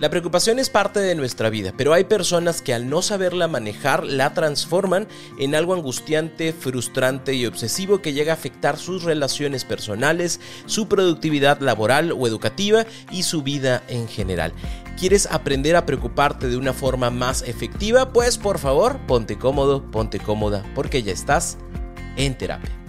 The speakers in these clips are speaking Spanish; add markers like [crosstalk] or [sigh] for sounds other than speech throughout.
La preocupación es parte de nuestra vida, pero hay personas que al no saberla manejar la transforman en algo angustiante, frustrante y obsesivo que llega a afectar sus relaciones personales, su productividad laboral o educativa y su vida en general. ¿Quieres aprender a preocuparte de una forma más efectiva? Pues por favor, ponte cómodo, ponte cómoda, porque ya estás en terapia.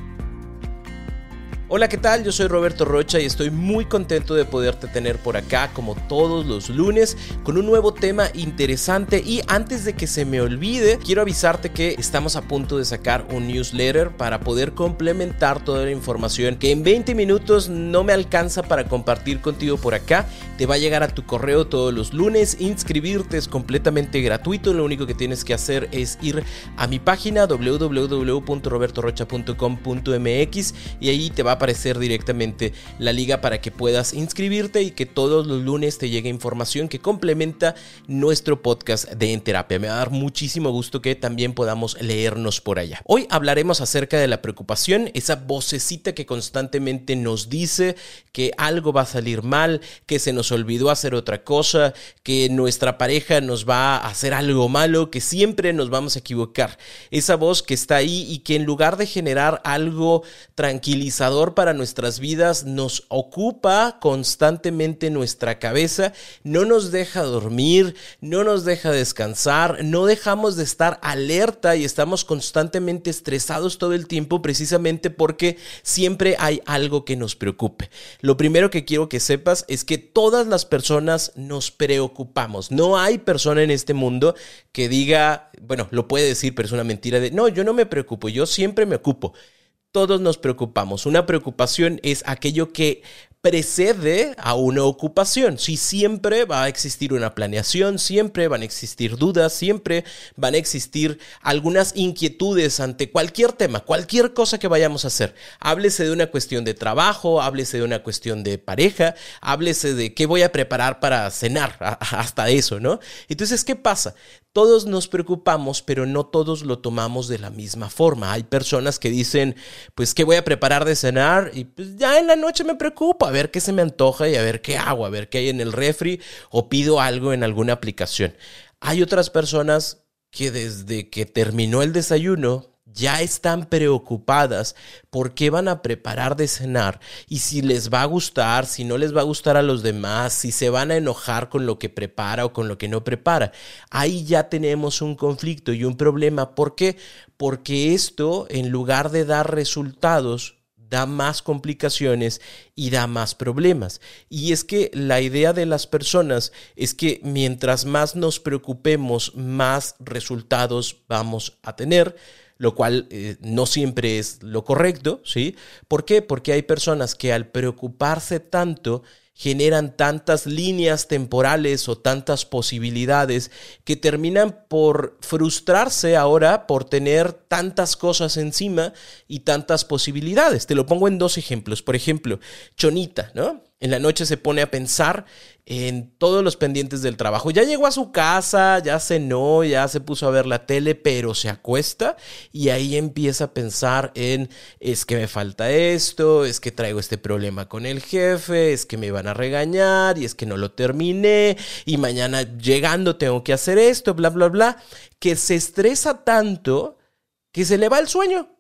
Hola, ¿qué tal? Yo soy Roberto Rocha y estoy muy contento de poderte tener por acá como todos los lunes con un nuevo tema interesante y antes de que se me olvide, quiero avisarte que estamos a punto de sacar un newsletter para poder complementar toda la información que en 20 minutos no me alcanza para compartir contigo por acá. Te va a llegar a tu correo todos los lunes, inscribirte es completamente gratuito, lo único que tienes que hacer es ir a mi página www.robertorocha.com.mx y ahí te va aparecer directamente la liga para que puedas inscribirte y que todos los lunes te llegue información que complementa nuestro podcast de En Terapia. Me va a dar muchísimo gusto que también podamos leernos por allá. Hoy hablaremos acerca de la preocupación, esa vocecita que constantemente nos dice que algo va a salir mal, que se nos olvidó hacer otra cosa, que nuestra pareja nos va a hacer algo malo, que siempre nos vamos a equivocar. Esa voz que está ahí y que en lugar de generar algo tranquilizador, para nuestras vidas nos ocupa constantemente nuestra cabeza, no nos deja dormir, no nos deja descansar, no dejamos de estar alerta y estamos constantemente estresados todo el tiempo precisamente porque siempre hay algo que nos preocupe. Lo primero que quiero que sepas es que todas las personas nos preocupamos. No hay persona en este mundo que diga, bueno, lo puede decir, pero es una mentira de, no, yo no me preocupo, yo siempre me ocupo todos nos preocupamos. Una preocupación es aquello que precede a una ocupación. Si siempre va a existir una planeación, siempre van a existir dudas, siempre van a existir algunas inquietudes ante cualquier tema, cualquier cosa que vayamos a hacer. Háblese de una cuestión de trabajo, háblese de una cuestión de pareja, háblese de qué voy a preparar para cenar, [laughs] hasta eso, ¿no? Entonces, ¿qué pasa? Todos nos preocupamos, pero no todos lo tomamos de la misma forma. Hay personas que dicen, pues, ¿qué voy a preparar de cenar? Y pues ya en la noche me preocupa ver qué se me antoja y a ver qué hago, a ver qué hay en el refri o pido algo en alguna aplicación. Hay otras personas que desde que terminó el desayuno ya están preocupadas por qué van a preparar de cenar y si les va a gustar, si no les va a gustar a los demás, si se van a enojar con lo que prepara o con lo que no prepara. Ahí ya tenemos un conflicto y un problema. ¿Por qué? Porque esto, en lugar de dar resultados, da más complicaciones y da más problemas. Y es que la idea de las personas es que mientras más nos preocupemos, más resultados vamos a tener lo cual eh, no siempre es lo correcto, ¿sí? ¿Por qué? Porque hay personas que al preocuparse tanto generan tantas líneas temporales o tantas posibilidades que terminan por frustrarse ahora por tener tantas cosas encima y tantas posibilidades. Te lo pongo en dos ejemplos. Por ejemplo, Chonita, ¿no? En la noche se pone a pensar en todos los pendientes del trabajo. Ya llegó a su casa, ya cenó, ya se puso a ver la tele, pero se acuesta y ahí empieza a pensar en es que me falta esto, es que traigo este problema con el jefe, es que me van a regañar y es que no lo terminé y mañana llegando tengo que hacer esto, bla, bla, bla, que se estresa tanto que se le va el sueño.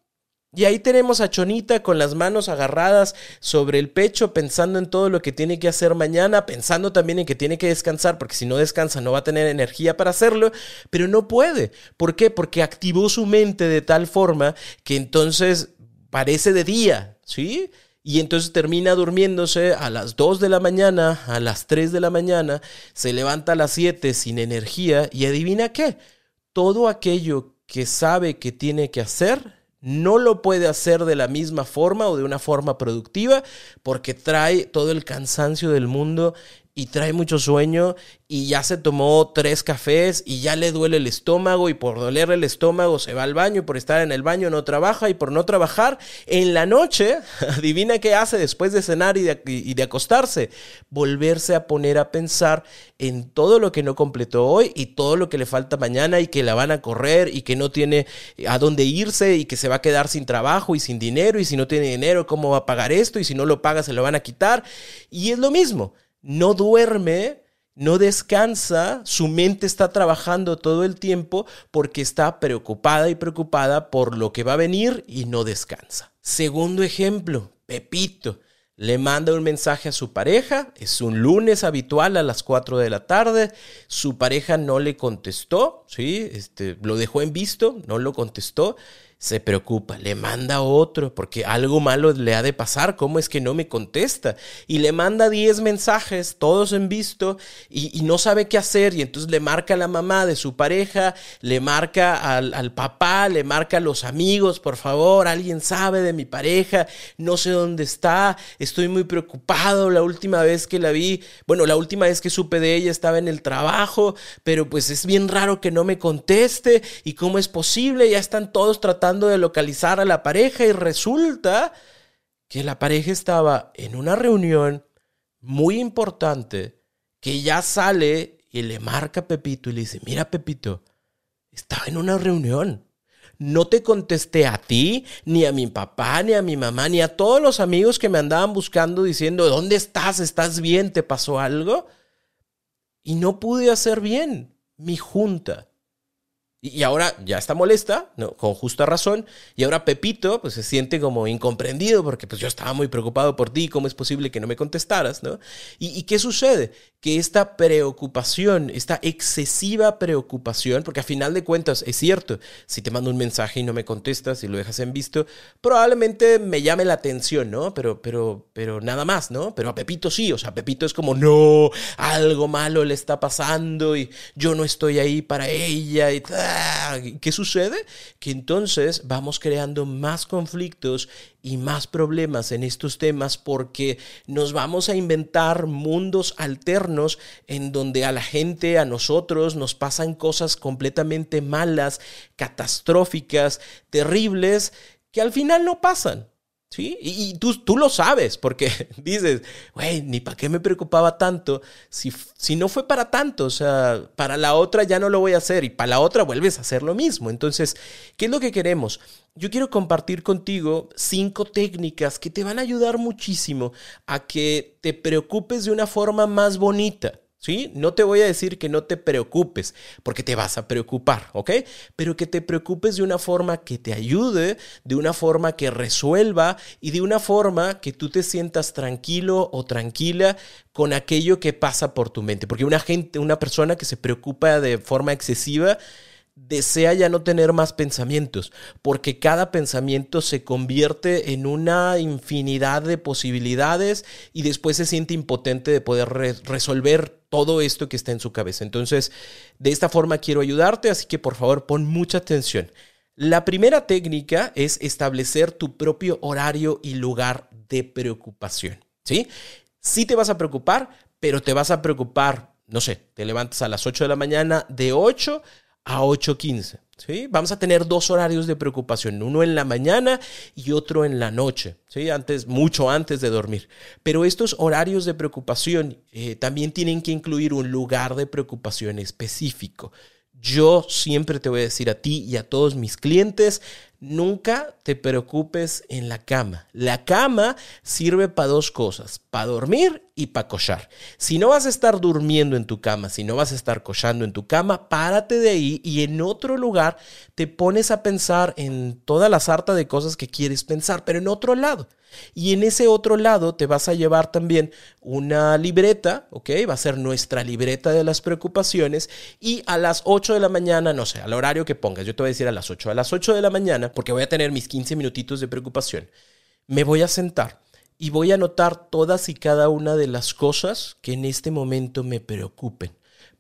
Y ahí tenemos a Chonita con las manos agarradas sobre el pecho, pensando en todo lo que tiene que hacer mañana, pensando también en que tiene que descansar, porque si no descansa no va a tener energía para hacerlo, pero no puede. ¿Por qué? Porque activó su mente de tal forma que entonces parece de día, ¿sí? Y entonces termina durmiéndose a las 2 de la mañana, a las 3 de la mañana, se levanta a las 7 sin energía y adivina qué, todo aquello que sabe que tiene que hacer, no lo puede hacer de la misma forma o de una forma productiva porque trae todo el cansancio del mundo y trae mucho sueño y ya se tomó tres cafés y ya le duele el estómago y por dolerle el estómago se va al baño y por estar en el baño no trabaja y por no trabajar en la noche, [laughs] adivina qué hace después de cenar y de, y de acostarse, volverse a poner a pensar en todo lo que no completó hoy y todo lo que le falta mañana y que la van a correr y que no tiene a dónde irse y que se va a quedar sin trabajo y sin dinero y si no tiene dinero, ¿cómo va a pagar esto? Y si no lo paga, se lo van a quitar. Y es lo mismo no duerme, no descansa, su mente está trabajando todo el tiempo porque está preocupada y preocupada por lo que va a venir y no descansa. Segundo ejemplo, Pepito. Le manda un mensaje a su pareja, es un lunes habitual a las 4 de la tarde, su pareja no le contestó, ¿sí? Este, lo dejó en visto, no lo contestó, se preocupa, le manda otro porque algo malo le ha de pasar, ¿cómo es que no me contesta? Y le manda 10 mensajes, todos en visto, y, no sabe qué hacer, y entonces le marca a la mamá de su pareja, le marca al, al, papá, le marca a los amigos, por favor, alguien sabe de mi pareja, no sé dónde está, estoy muy preocupado, la última vez que la vi, bueno, la última vez que supe de ella estaba en el trabajo, pero pues es bien raro que no me conteste, y cómo es posible, ya están todos tratando de localizar a la pareja y resulta que la pareja estaba en una reunión muy importante que ya sale y le marca a Pepito y le dice, mira Pepito, estaba en una reunión. No te contesté a ti, ni a mi papá, ni a mi mamá, ni a todos los amigos que me andaban buscando diciendo, ¿dónde estás? ¿Estás bien? ¿Te pasó algo? Y no pude hacer bien mi junta. Y ahora ya está molesta, con justa razón, y ahora Pepito pues se siente como incomprendido porque pues yo estaba muy preocupado por ti, ¿cómo es posible que no me contestaras? ¿no? ¿Y, qué sucede? Que esta preocupación, esta excesiva preocupación, porque a final de cuentas es cierto, si te mando un mensaje y no me contestas y lo dejas en visto, probablemente me llame la atención, ¿no? Pero, pero, pero nada más, ¿no? Pero a Pepito sí, o sea, Pepito es como, no, algo malo le está pasando y yo no estoy ahí para ella y ¿Qué sucede? Que entonces vamos creando más conflictos y más problemas en estos temas porque nos vamos a inventar mundos alternos en donde a la gente, a nosotros, nos pasan cosas completamente malas, catastróficas, terribles, que al final no pasan. ¿Sí? Y, tú, tú, lo sabes, porque [laughs] dices, güey, ni para qué me preocupaba tanto si, si no fue para tanto, o sea, para la otra ya no lo voy a hacer y para la otra vuelves a hacer lo mismo. Entonces, ¿qué es lo que queremos? Yo quiero compartir contigo cinco técnicas que te van a ayudar muchísimo a que te preocupes de una forma más bonita. ¿Sí? No te voy a decir que no te preocupes, porque te vas a preocupar, ¿ok? Pero que te preocupes de una forma que te ayude, de una forma que resuelva y de una forma que tú te sientas tranquilo o tranquila con aquello que pasa por tu mente. Porque una gente, una persona que se preocupa de forma excesiva, desea ya no tener más pensamientos, porque cada pensamiento se convierte en una infinidad de posibilidades y después se siente impotente de poder resolver todo esto que está en su cabeza. Entonces, de esta forma quiero ayudarte, así que por favor pon mucha atención. La primera técnica es establecer tu propio horario y lugar de preocupación, ¿sí? Sí te vas a preocupar, pero te vas a preocupar, no sé, te levantas a las 8 de la mañana, de 8 a 8.15. ¿sí? Vamos a tener dos horarios de preocupación, uno en la mañana y otro en la noche, ¿sí? antes, mucho antes de dormir. Pero estos horarios de preocupación eh, también tienen que incluir un lugar de preocupación específico. Yo siempre te voy a decir a ti y a todos mis clientes, nunca te preocupes en la cama. La cama sirve para dos cosas, para dormir y para cochar. Si no vas a estar durmiendo en tu cama, si no vas a estar cochando en tu cama, párate de ahí y en otro lugar te pones a pensar en toda la sarta de cosas que quieres pensar, pero en otro lado. Y en ese otro lado te vas a llevar también una libreta, ¿ok? Va a ser nuestra libreta de las preocupaciones y a las 8 de la mañana, no sé, al horario que pongas, yo te voy a decir a las 8, a las 8 de la mañana, porque voy a tener mis 15 minutitos de preocupación, me voy a sentar y voy a anotar todas y cada una de las cosas que en este momento me preocupen.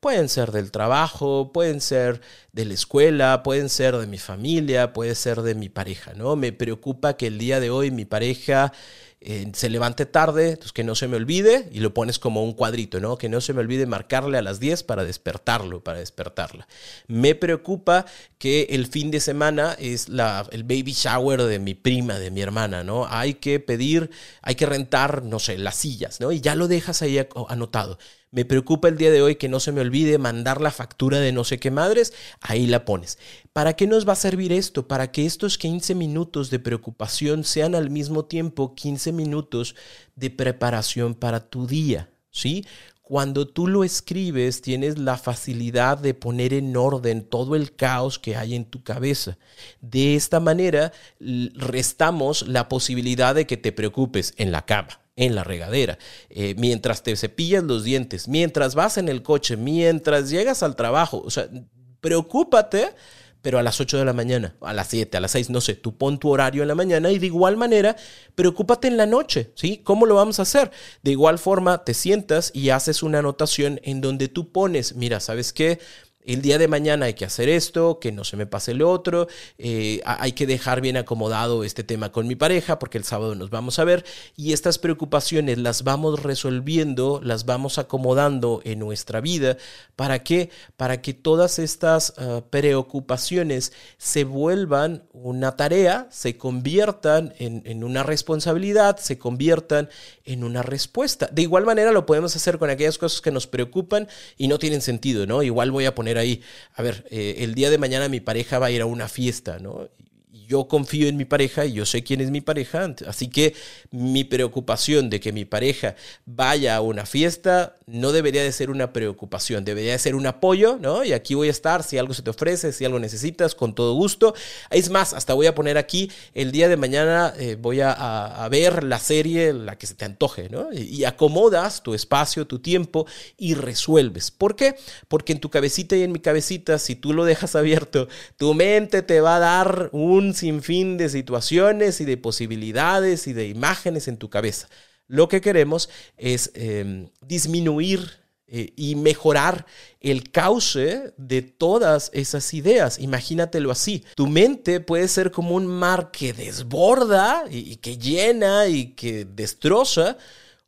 Pueden ser del trabajo, pueden ser de la escuela, pueden ser de mi familia, puede ser de mi pareja, ¿no? Me preocupa que el día de hoy mi pareja eh, se levante tarde, entonces que no se me olvide y lo pones como un cuadrito, ¿no? Que no se me olvide marcarle a las 10 para despertarlo, para despertarla. Me preocupa que el fin de semana es la, el baby shower de mi prima, de mi hermana, ¿no? Hay que pedir, hay que rentar, no sé, las sillas, ¿no? Y ya lo dejas ahí anotado. Me preocupa el día de hoy que no se me olvide mandar la factura de no sé qué madres, ahí la pones. ¿Para qué nos va a servir esto? Para que estos 15 minutos de preocupación sean al mismo tiempo 15 minutos de preparación para tu día, ¿sí? Cuando tú lo escribes, tienes la facilidad de poner en orden todo el caos que hay en tu cabeza. De esta manera, restamos la posibilidad de que te preocupes en la cama en la regadera, eh, mientras te cepillas los dientes, mientras vas en el coche, mientras llegas al trabajo. O sea, preocúpate, pero a las 8 de la mañana, a las 7, a las 6, no sé, tú pon tu horario en la mañana y de igual manera, preocúpate en la noche, ¿sí? ¿Cómo lo vamos a hacer? De igual forma, te sientas y haces una anotación en donde tú pones, mira, ¿sabes qué? El día de mañana hay que hacer esto, que no se me pase lo otro, eh, hay que dejar bien acomodado este tema con mi pareja porque el sábado nos vamos a ver y estas preocupaciones las vamos resolviendo, las vamos acomodando en nuestra vida. ¿Para qué? Para que todas estas ah, preocupaciones se vuelvan una tarea, se conviertan en, en una responsabilidad, se conviertan en una respuesta. De igual manera lo podemos hacer con aquellas cosas que nos preocupan y no tienen sentido, ¿no? Igual voy a poner ahí, a ver, eh, el día de mañana mi pareja va a ir a una fiesta, ¿no? Yo confío en mi pareja y yo sé quién es mi pareja, así que mi preocupación de que mi pareja vaya a una fiesta no debería de ser una preocupación, debería de ser un apoyo, ¿no? Y aquí voy a estar si algo se te ofrece, si algo necesitas, con todo gusto. Es más, hasta voy a poner aquí el día de mañana eh, voy a, ver la serie, la que se te antoje, ¿no? Y, y acomodas tu espacio, tu tiempo y resuelves. ¿Por qué? Porque en tu cabecita y en mi cabecita, si tú lo dejas abierto, tu mente te va a dar un sinfín de situaciones y de posibilidades y de imágenes en tu cabeza. Lo que queremos es em, disminuir eh, y mejorar el cauce de todas esas ideas. Imagínatelo así. Tu mente puede ser como un mar que desborda y que llena y que destroza,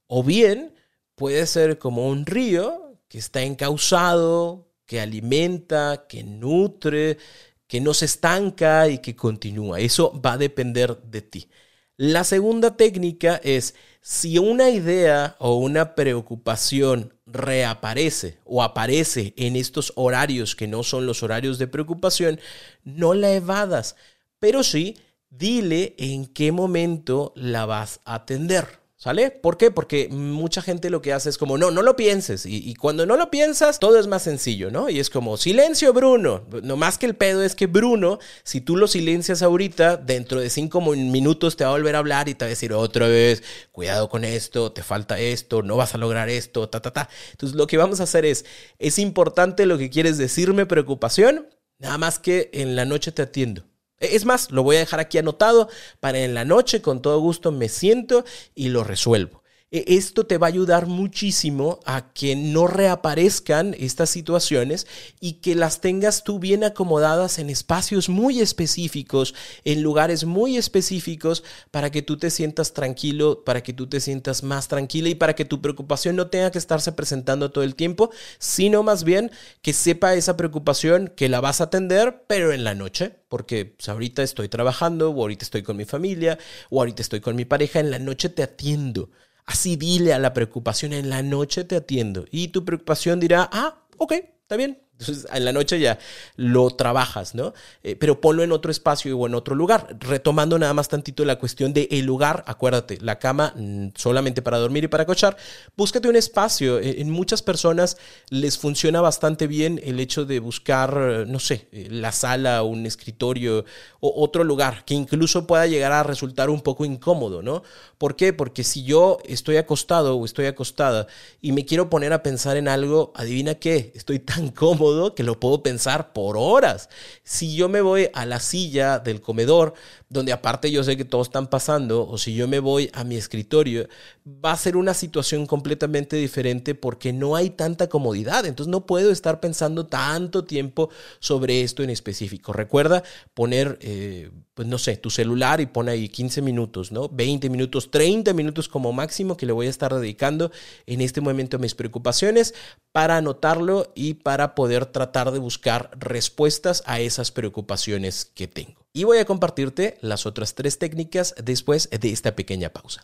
o bien puede ser como un río que está encauzado, que alimenta, que nutre, que no se estanca y que continúa. Eso va a depender de ti. La segunda técnica es si una idea o una preocupación reaparece o aparece en estos horarios que no son los horarios de preocupación, no la evadas, pero sí dile en qué momento la vas a atender. ¿Sale? ¿Por qué? Porque mucha gente lo que hace es como, no, no lo pienses. Y, cuando no lo piensas, todo es más sencillo, ¿no? Y es como, silencio, Bruno. No más que el pedo es que Bruno, si tú lo silencias ahorita, dentro de cinco minutos te va a volver a hablar y te va a decir otra vez, cuidado con esto, te falta esto, no vas a lograr esto, ta, ta, ta. Entonces lo que vamos a hacer es, es importante lo que quieres decirme, preocupación, nada más que en la noche te atiendo. Es más, lo voy a dejar aquí anotado para en la noche, con todo gusto me siento y lo resuelvo. E, esto te va a ayudar muchísimo a que no reaparezcan estas situaciones y que las tengas tú bien acomodadas en espacios muy específicos, en lugares muy específicos, para que tú te sientas tranquilo, para que tú te sientas más tranquila y para que tu preocupación no tenga que estarse presentando todo el tiempo, sino más bien que sepa esa preocupación que la vas a atender, pero en la noche, porque pues, ahorita estoy trabajando, o ahorita estoy con mi familia, o ahorita estoy con mi pareja, en la noche te atiendo. Así dile a la preocupación, en la noche te atiendo. Y tu preocupación dirá, ah, ok, está bien, entonces, en la noche ya lo trabajas, ¿no? Eh, pero ponlo en otro espacio o en otro lugar. Retomando nada más tantito la cuestión de el lugar, acuérdate, la cama mm, solamente para dormir y para cochar. Búscate un espacio. E, en muchas personas les funciona bastante bien el hecho de buscar, no sé, eh, la sala, un escritorio o otro lugar que incluso pueda llegar a resultar un poco incómodo, ¿no? ¿Por qué? Porque si yo estoy acostado o estoy acostada y me quiero poner a pensar en algo, adivina qué, estoy tan [laughs] cómodo que lo puedo pensar por horas. Si yo me voy a la silla del comedor, donde aparte yo sé que todos están pasando, o si yo me voy a mi escritorio, va a ser una situación completamente diferente porque no hay tanta comodidad. Entonces no puedo estar pensando tanto tiempo sobre esto en específico. Recuerda poner, eh, pues no sé, tu celular y pon ahí 15 minutos, ¿no? 20 minutos, 30 minutos como máximo que le voy a estar dedicando en este momento a mis preocupaciones para anotarlo y para poder tratar de buscar respuestas a esas preocupaciones que tengo. Y voy a compartirte las otras tres técnicas después de esta pequeña pausa.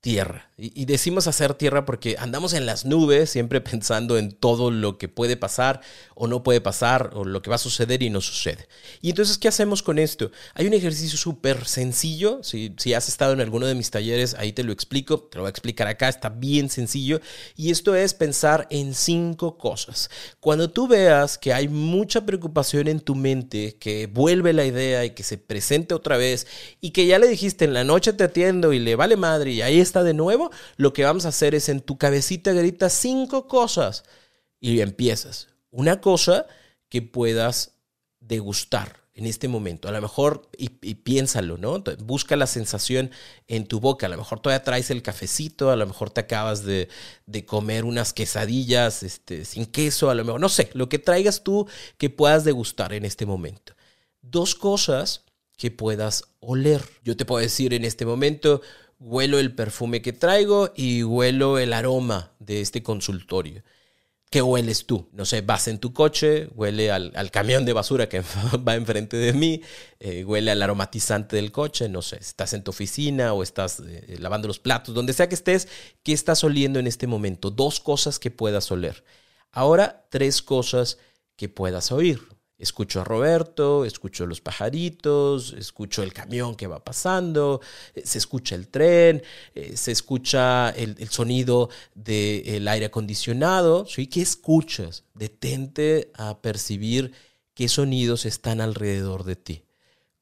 tierra. Y, decimos hacer tierra porque andamos en las nubes, siempre [laughs] pensando en todo lo que puede pasar o no puede pasar, o lo que va a suceder y no sucede. Y entonces, ¿qué hacemos con esto? Hay un ejercicio súper sencillo. Si, si has estado en alguno de mis talleres, ahí te lo explico. Te lo voy a explicar acá. Está bien sencillo. Y esto es pensar en cinco cosas. Cuando tú veas que hay mucha preocupación en tu mente, que vuelve la idea y que se presente otra vez, y que ya le dijiste en la noche te atiendo y le vale madre y ahí de nuevo lo que vamos a hacer es en tu cabecita grita cinco cosas y empiezas. Una cosa que puedas degustar en este momento. A lo mejor, y, piénsalo, ¿no? Busca la sensación en tu boca. A lo mejor todavía traes el cafecito, a lo mejor te acabas de, comer unas quesadillas este, sin queso, a lo mejor, no sé, lo que traigas tú que puedas degustar en este momento. Dos cosas que puedas oler. Yo te puedo decir en este momento, huelo el perfume que traigo y huelo el aroma de este consultorio. ¿Qué hueles tú? No sé, vas en tu coche, huele al, camión de basura que [laughs] va enfrente de mí, eh, huele al aromatizante del coche, no sé, estás en tu oficina o estás eh, lavando los platos, donde sea que estés, ¿qué estás oliendo en este momento? Dos cosas que puedas oler. Ahora, tres cosas que puedas oír. Escucho a Roberto, escucho los pajaritos, escucho el camión que va pasando, eh, se escucha el tren, eh, se escucha el, sonido del aire acondicionado. ¿sí? ¿Qué escuchas? Detente a percibir qué sonidos están alrededor de ti.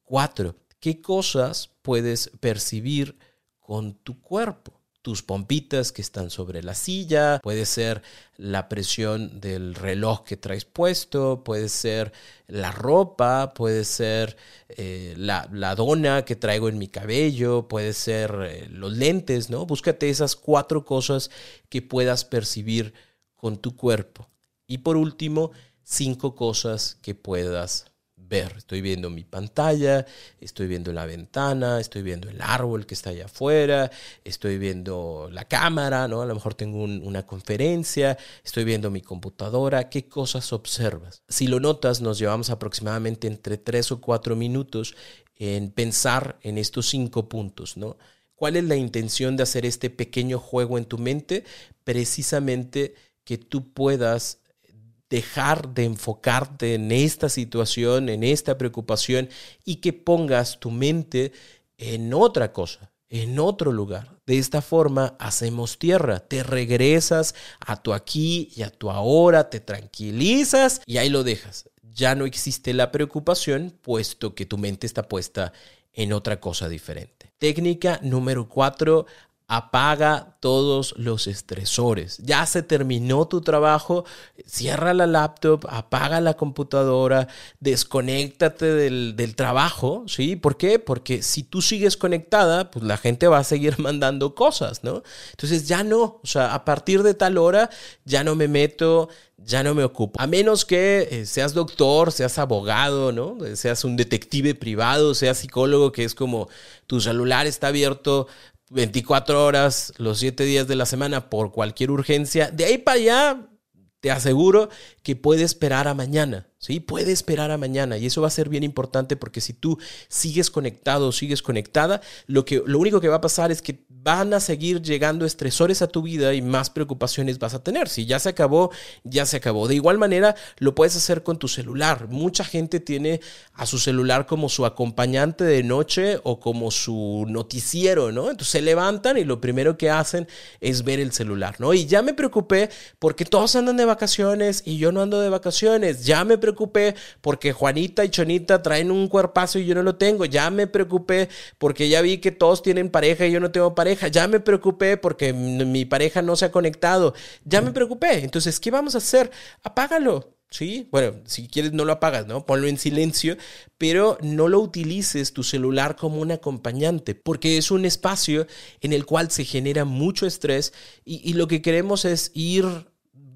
Cuatro, ¿qué cosas puedes percibir con tu cuerpo? Tus pompitas que están sobre la silla, puede ser la presión del reloj que traes puesto, puede ser la ropa, puede ser eh, la, dona que traigo en mi cabello, puede ser eh, los lentes, ¿no? Búscate esas cuatro cosas que puedas percibir con tu cuerpo. Y por último, cinco cosas que puedas ver. Estoy viendo mi pantalla, estoy viendo la ventana, estoy viendo el árbol que está allá afuera, estoy viendo la cámara, ¿no? A lo mejor tengo una conferencia, estoy viendo mi computadora. ¿Qué cosas observas? Si lo notas, nos llevamos aproximadamente entre tres o cuatro minutos en pensar en estos cinco puntos, ¿no? ¿Cuál es la intención de hacer este pequeño juego en tu mente? Precisamente que tú puedas dejar de enfocarte en esta situación, en esta preocupación y que pongas tu mente en otra cosa, en otro lugar. De esta forma hacemos tierra, te regresas a tu aquí y a tu ahora, te tranquilizas y ahí lo dejas. Ya no existe la preocupación puesto que tu mente está puesta en otra cosa diferente. Técnica número cuatro, apaga todos los estresores. Ya se terminó tu trabajo, cierra la laptop, apaga la computadora, desconéctate del, del, trabajo, ¿sí? ¿Por qué? Porque si tú sigues conectada, pues la gente va a seguir [laughs] mandando cosas, ¿no? Entonces ya no, o sea, a partir de tal hora ya no me meto, ya no me ocupo. A menos que eh, seas doctor, seas abogado, ¿no? Seas un detective privado, seas psicólogo, que es como tu celular está abierto 24 horas, los 7 días de la semana por cualquier urgencia. De ahí para allá, te aseguro que puede esperar a mañana. ¿Sí? Puede esperar a mañana y eso va a ser bien importante porque si tú sigues conectado o sigues conectada, lo, que, lo único que va a pasar es que van a seguir llegando estresores a tu vida y más preocupaciones vas a tener. Si ya se acabó, ya se acabó. De igual manera, lo puedes hacer con tu celular. Mucha gente tiene a su celular como su acompañante de noche o como su noticiero, ¿no? Entonces se levantan y lo primero que hacen es ver el celular, ¿no? Y ya me preocupé porque todos andan de vacaciones y yo no ando de vacaciones. Ya me preocupé porque Juanita y Chonita traen un cuerpazo y yo no lo tengo. Ya me preocupé porque ya vi que todos tienen pareja y yo no tengo pareja. Ya me preocupé porque mi pareja no se ha conectado. Ya me preocupé. Entonces, ¿qué vamos a hacer? Apágalo. ¿Sí? Bueno, si quieres no lo apagas, ¿no? Ponlo en silencio, pero no lo utilices tu celular como un acompañante, porque es un espacio en el cual se genera mucho estrés y lo que queremos es ir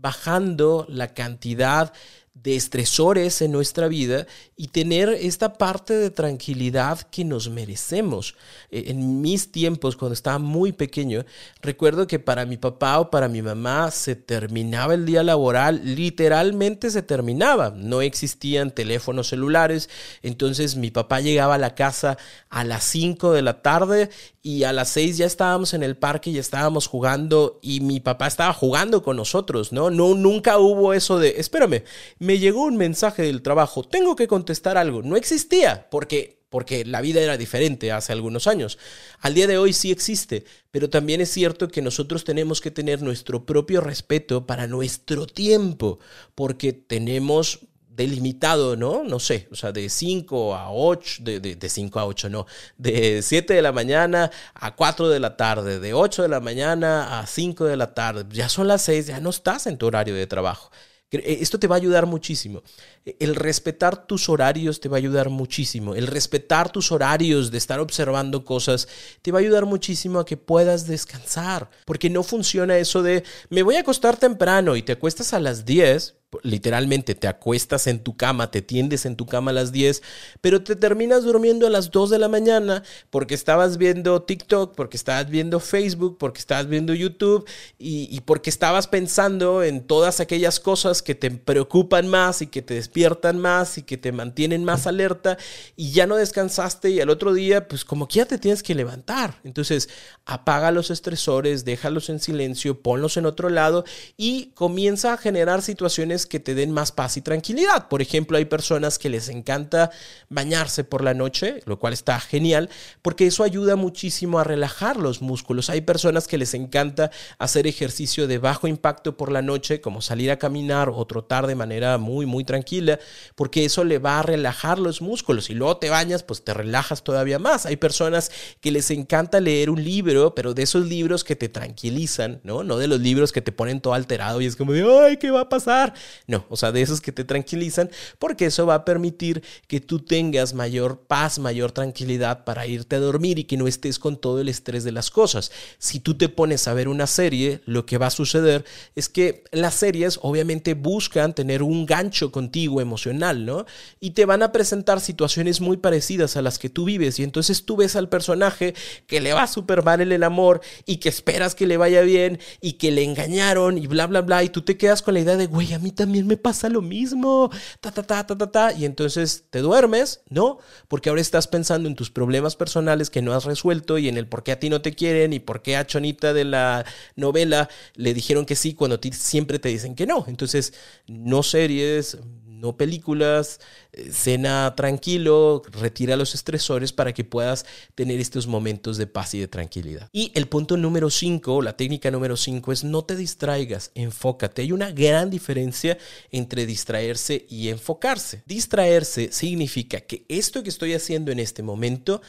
bajando la cantidad de estresores en nuestra vida y tener esta parte de tranquilidad que nos merecemos. E, en mis tiempos, cuando estaba muy pequeño, recuerdo que para mi papá o para mi mamá se terminaba el día laboral, literalmente se terminaba. No existían teléfonos celulares, entonces mi papá llegaba a la casa a las 5 de la tarde y a las 6 ya estábamos en el parque y estábamos jugando y mi papá estaba jugando con nosotros, ¿no? No, nunca hubo eso de, espérame, me llegó un mensaje del trabajo, tengo que contestar algo. No existía, porque porque la vida era diferente hace algunos años. Al día de hoy sí existe, pero también es cierto que nosotros tenemos que tener nuestro propio respeto para nuestro tiempo, porque tenemos delimitado, ¿no? No sé, o sea, de 5 a 8, de, de, 5 a 8, no, de 7 de la mañana a 4 de la tarde, de 8 de la mañana a 5 de la tarde, ya son las 6, ya no estás en tu horario de trabajo. Eh, esto te va a ayudar muchísimo. E, el respetar tus horarios te va a ayudar muchísimo. El respetar tus horarios de estar observando cosas te va a ayudar muchísimo a que puedas descansar. Porque no funciona eso de me voy a acostar temprano y te acuestas a las 10 literalmente te acuestas en tu cama, te tiendes en tu cama a las 10, pero te terminas durmiendo a las 2 de la mañana porque estabas viendo TikTok, porque estabas viendo Facebook, porque estabas viendo YouTube y, porque estabas pensando en todas aquellas cosas que te preocupan más y que te despiertan más y que te mantienen más alerta y ya no descansaste y al otro día pues como que ya te tienes que levantar. Entonces apaga los estresores, déjalos en silencio, ponlos en otro lado y comienza a generar situaciones que te den más paz y tranquilidad. Por ejemplo, hay personas que les encanta bañarse por la noche, lo cual está genial, porque eso ayuda muchísimo a relajar los músculos. Hay personas que les encanta hacer ejercicio de bajo impacto por la noche, como salir a caminar o trotar de manera muy, muy tranquila, porque eso le va a relajar los músculos. Y luego te bañas, pues te relajas todavía más. Hay personas que les encanta leer un libro, pero de esos libros que te tranquilizan, ¿no? No de los libros que te ponen todo alterado y es como de, ay, ¿qué va a pasar? No, o sea, de esos que te tranquilizan, porque eso va a permitir que tú tengas mayor paz, mayor tranquilidad para irte a dormir y que no estés con todo el estrés de las cosas. Si tú te pones a ver una serie, lo que va a suceder es que las series obviamente buscan tener un gancho contigo emocional, ¿no? Y te van a presentar situaciones muy parecidas a las que tú vives y entonces tú ves al personaje que le va súper mal en el amor y que esperas que le vaya bien y que le engañaron y bla, bla, bla, y tú te quedas con la idea de, güey, a mí también me pasa lo mismo, ta, ta, ta, ta, ta, ta, y entonces te duermes, ¿no? Porque ahora estás pensando en tus problemas personales que no has resuelto y en el por qué a ti no te quieren y por qué a Chonita de la novela le dijeron que sí cuando ti siempre te dicen que no. Entonces, no series, no películas, eh, cena tranquilo, retira los estresores para que puedas tener estos momentos de paz y de tranquilidad. Y el punto número 5, la técnica número 5 es no te distraigas, enfócate. Hay una gran diferencia entre distraerse y enfocarse. Distraerse significa que esto que estoy haciendo en este momento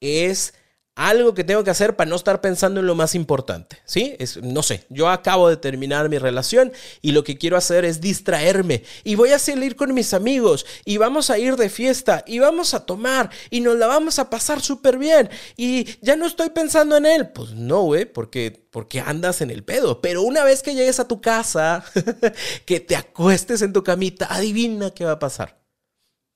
es algo que tengo que hacer para no estar pensando en lo más importante, ¿sí? Es, no sé, yo acabo de terminar mi relación y lo que quiero hacer es distraerme y voy a salir con mis amigos y vamos a ir de fiesta y vamos a tomar y nos la vamos a pasar súper bien y ya no estoy pensando en él. Pues no, güey, porque, porque andas en el pedo. Pero una vez que llegues a tu casa, [laughs] que te acuestes en tu camita, adivina qué va a pasar.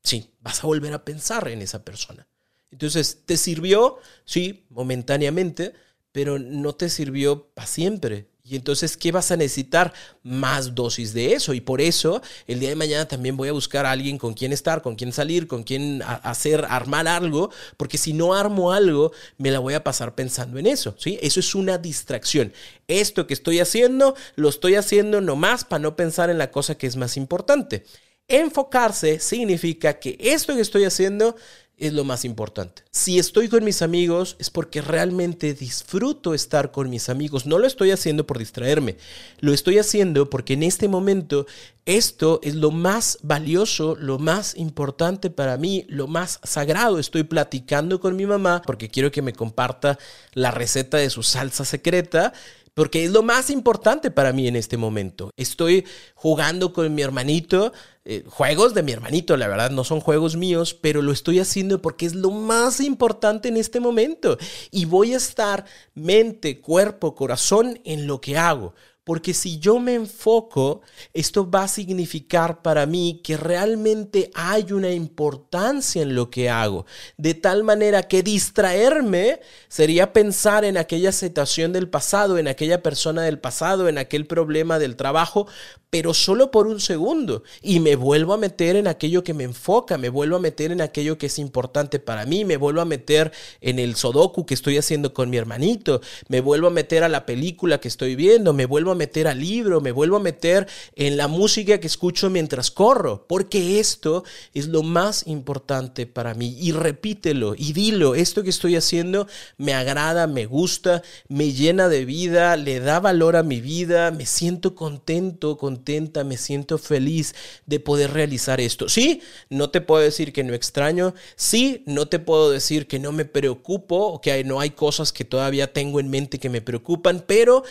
Sí, vas a volver a pensar en esa persona. Entonces, ¿te sirvió? Sí, momentáneamente, pero no te sirvió para siempre. Y entonces, ¿qué vas a necesitar? Más dosis de eso. Y por eso, el día de mañana también voy a buscar a alguien con quien estar, con quien salir, con quien hacer, armar algo, porque si no armo algo, me la voy a pasar pensando en eso. ¿sí? Eso es una distracción. Esto que estoy haciendo, lo estoy haciendo nomás para no pensar en la cosa que es más importante. Enfocarse significa que esto que estoy haciendo es lo más importante. Si estoy con mis amigos es porque realmente disfruto estar con mis amigos. No lo estoy haciendo por distraerme. Lo estoy haciendo porque en este momento esto es lo más valioso, lo más importante para mí, lo más sagrado. Estoy platicando con mi mamá porque quiero que me comparta la receta de su salsa secreta porque es lo más importante para mí en este momento. Estoy jugando con mi hermanito, eh, juegos de mi hermanito, la verdad, no son juegos míos, pero lo estoy haciendo porque es lo más importante en este momento. Y voy a estar mente, cuerpo, corazón en lo que hago. Porque si yo me enfoco, esto va a significar para mí que realmente hay una importancia en lo que hago. De tal manera que distraerme sería pensar en aquella situación del pasado, en aquella persona del pasado, en aquel problema del trabajo, pero solo por un segundo. Y me vuelvo a meter en aquello que me enfoca, me vuelvo a meter en aquello que es importante para mí, me vuelvo a meter en el sodoku que estoy haciendo con mi hermanito, me vuelvo a meter a la película que estoy viendo, me vuelvo a meter al libro, me vuelvo a meter en la música que escucho mientras corro, porque esto es lo más importante para mí. Y repítelo y dilo, esto que estoy haciendo me agrada, me gusta, me llena de vida, le da valor a mi vida, me siento contento, contento me siento feliz de poder realizar esto. Sí, no te puedo decir que no extraño, sí, no te puedo decir que no me preocupo que no hay cosas que todavía tengo en mente que me preocupan, pero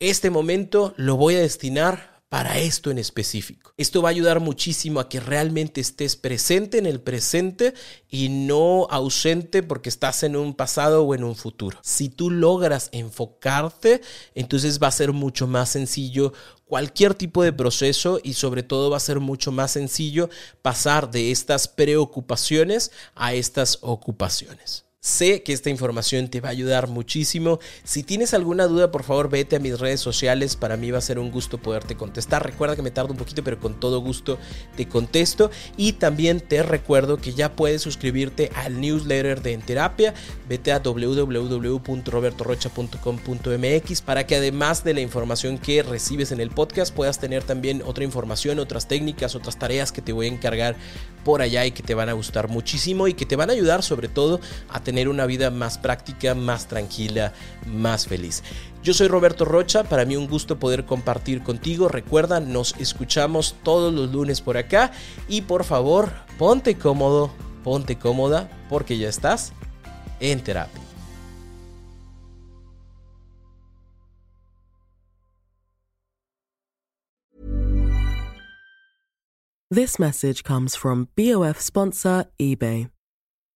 este momento lo voy a destinar para esto en específico. Esto va a ayudar muchísimo a que realmente estés presente en el presente y no ausente porque estás en un pasado o en un futuro. Si tú logras enfocarte, entonces va a ser mucho más sencillo cualquier tipo de proceso y sobre todo va a ser mucho más sencillo pasar de estas preocupaciones a estas ocupaciones. Sé que esta información te va a ayudar muchísimo. Si tienes alguna duda, por favor, vete a mis redes sociales. Para mí va a ser un gusto poderte contestar. Recuerda que me tardo un poquito, pero con todo gusto te contesto. Y también te recuerdo que ya puedes suscribirte al newsletter de Enterapia. Vete a www.robertorocha.com.mx para que además de la información que recibes en el podcast, puedas tener también otra información, otras técnicas, otras tareas que te voy a encargar por allá y que te van a gustar muchísimo y que te van a ayudar sobre todo a tener tener una vida más práctica, más tranquila, más feliz. Yo soy Roberto Rocha, para mí un gusto poder compartir contigo. Recuerda, nos escuchamos todos los lunes por acá y por favor, ponte cómodo, ponte cómoda porque ya estás en terapia. This message comes from BOF sponsor eBay.